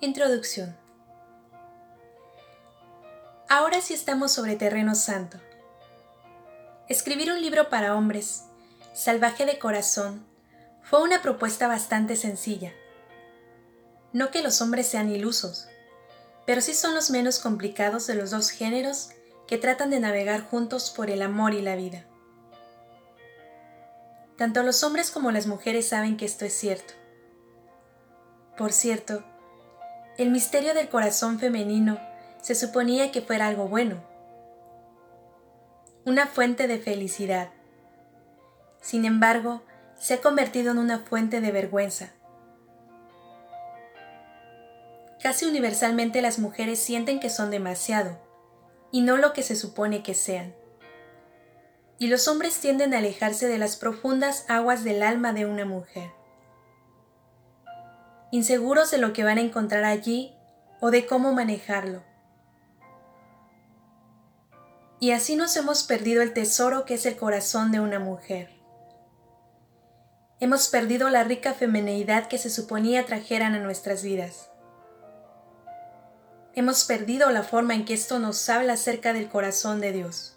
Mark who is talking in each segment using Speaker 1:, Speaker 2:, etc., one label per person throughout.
Speaker 1: Introducción. Ahora sí estamos sobre terreno santo. Escribir un libro para hombres, salvaje de corazón, fue una propuesta bastante sencilla. No que los hombres sean ilusos, pero sí son los menos complicados de los dos géneros que tratan de navegar juntos por el amor y la vida. Tanto los hombres como las mujeres saben que esto es cierto. Por cierto, el misterio del corazón femenino se suponía que fuera algo bueno, una fuente de felicidad. Sin embargo, se ha convertido en una fuente de vergüenza. Casi universalmente las mujeres sienten que son demasiado, y no lo que se supone que sean. Y los hombres tienden a alejarse de las profundas aguas del alma de una mujer inseguros de lo que van a encontrar allí o de cómo manejarlo. Y así nos hemos perdido el tesoro que es el corazón de una mujer. Hemos perdido la rica femeneidad que se suponía trajeran a nuestras vidas. Hemos perdido la forma en que esto nos habla acerca del corazón de Dios.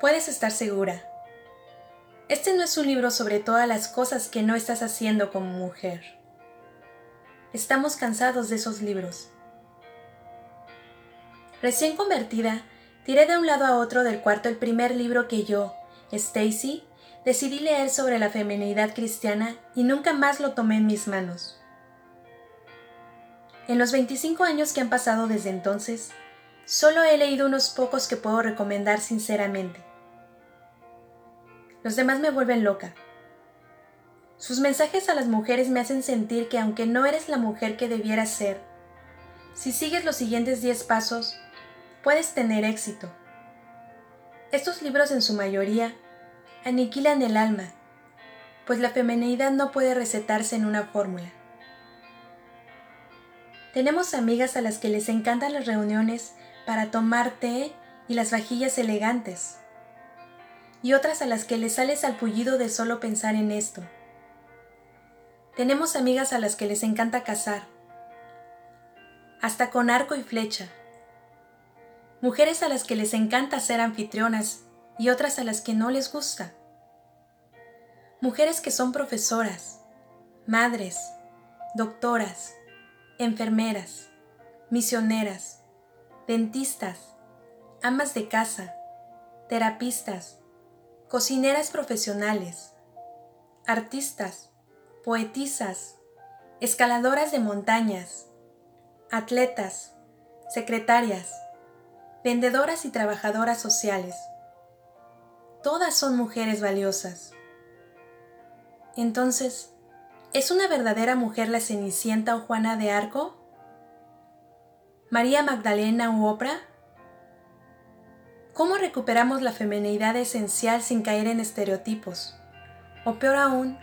Speaker 1: Puedes estar segura este no es un libro sobre todas las cosas que no estás haciendo como mujer. Estamos cansados de esos libros. Recién convertida, tiré de un lado a otro del cuarto el primer libro que yo, Stacy, decidí leer sobre la feminidad cristiana y nunca más lo tomé en mis manos. En los 25 años que han pasado desde entonces, solo he leído unos pocos que puedo recomendar sinceramente. Los demás me vuelven loca. Sus mensajes a las mujeres me hacen sentir que aunque no eres la mujer que debieras ser, si sigues los siguientes 10 pasos, puedes tener éxito. Estos libros en su mayoría aniquilan el alma, pues la feminidad no puede recetarse en una fórmula. Tenemos amigas a las que les encantan las reuniones para tomar té y las vajillas elegantes y otras a las que les sale salpullido de solo pensar en esto. Tenemos amigas a las que les encanta cazar, hasta con arco y flecha. Mujeres a las que les encanta ser anfitrionas y otras a las que no les gusta. Mujeres que son profesoras, madres, doctoras, enfermeras, misioneras, dentistas, amas de casa, terapistas, cocineras profesionales, artistas, poetisas, escaladoras de montañas, atletas, secretarias, vendedoras y trabajadoras sociales. Todas son mujeres valiosas. Entonces, ¿es una verdadera mujer la Cenicienta o Juana de Arco? ¿María Magdalena u Oprah? ¿Cómo recuperamos la feminidad esencial sin caer en estereotipos? O peor aún,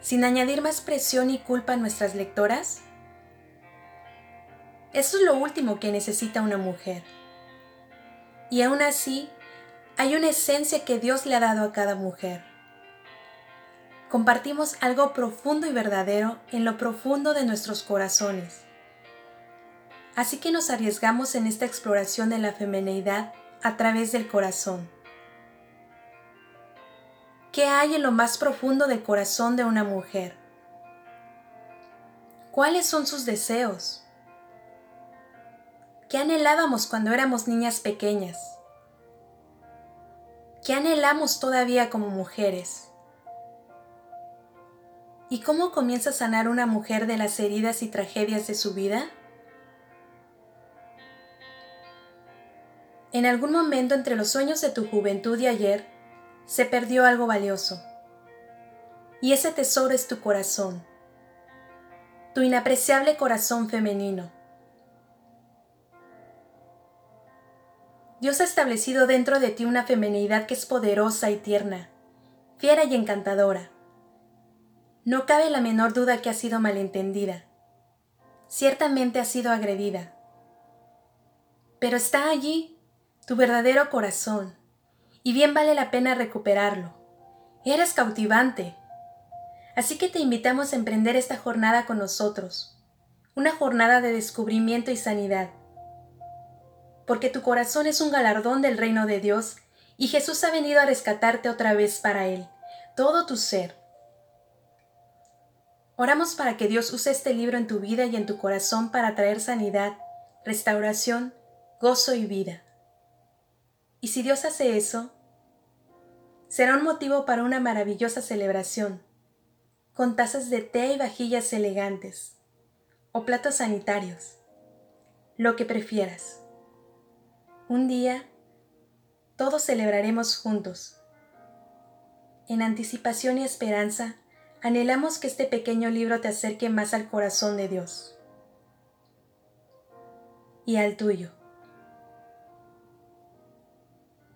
Speaker 1: sin añadir más presión y culpa a nuestras lectoras? Eso es lo último que necesita una mujer. Y aún así, hay una esencia que Dios le ha dado a cada mujer. Compartimos algo profundo y verdadero en lo profundo de nuestros corazones. Así que nos arriesgamos en esta exploración de la feminidad a través del corazón. ¿Qué hay en lo más profundo del corazón de una mujer? ¿Cuáles son sus deseos? ¿Qué anhelábamos cuando éramos niñas pequeñas? ¿Qué anhelamos todavía como mujeres? ¿Y cómo comienza a sanar una mujer de las heridas y tragedias de su vida? En algún momento entre los sueños de tu juventud y ayer, se perdió algo valioso. Y ese tesoro es tu corazón, tu inapreciable corazón femenino. Dios ha establecido dentro de ti una femenidad que es poderosa y tierna, fiera y encantadora. No cabe la menor duda que ha sido malentendida. Ciertamente ha sido agredida. Pero está allí tu verdadero corazón, y bien vale la pena recuperarlo. Eres cautivante, Así que te invitamos a emprender esta jornada con nosotros, una jornada de descubrimiento y sanidad, porque tu corazón es un galardón del reino de Dios y Jesús ha venido a rescatarte otra vez para Él, todo tu ser. Oramos para que Dios use este libro en tu vida y en tu corazón para traer sanidad, restauración, gozo y vida. Y si Dios hace eso, será un motivo para una maravillosa celebración, con tazas de té y vajillas elegantes, o platos sanitarios, lo que prefieras. Un día, todos celebraremos juntos. En anticipación y esperanza, anhelamos que este pequeño libro te acerque más al corazón de Dios y al tuyo.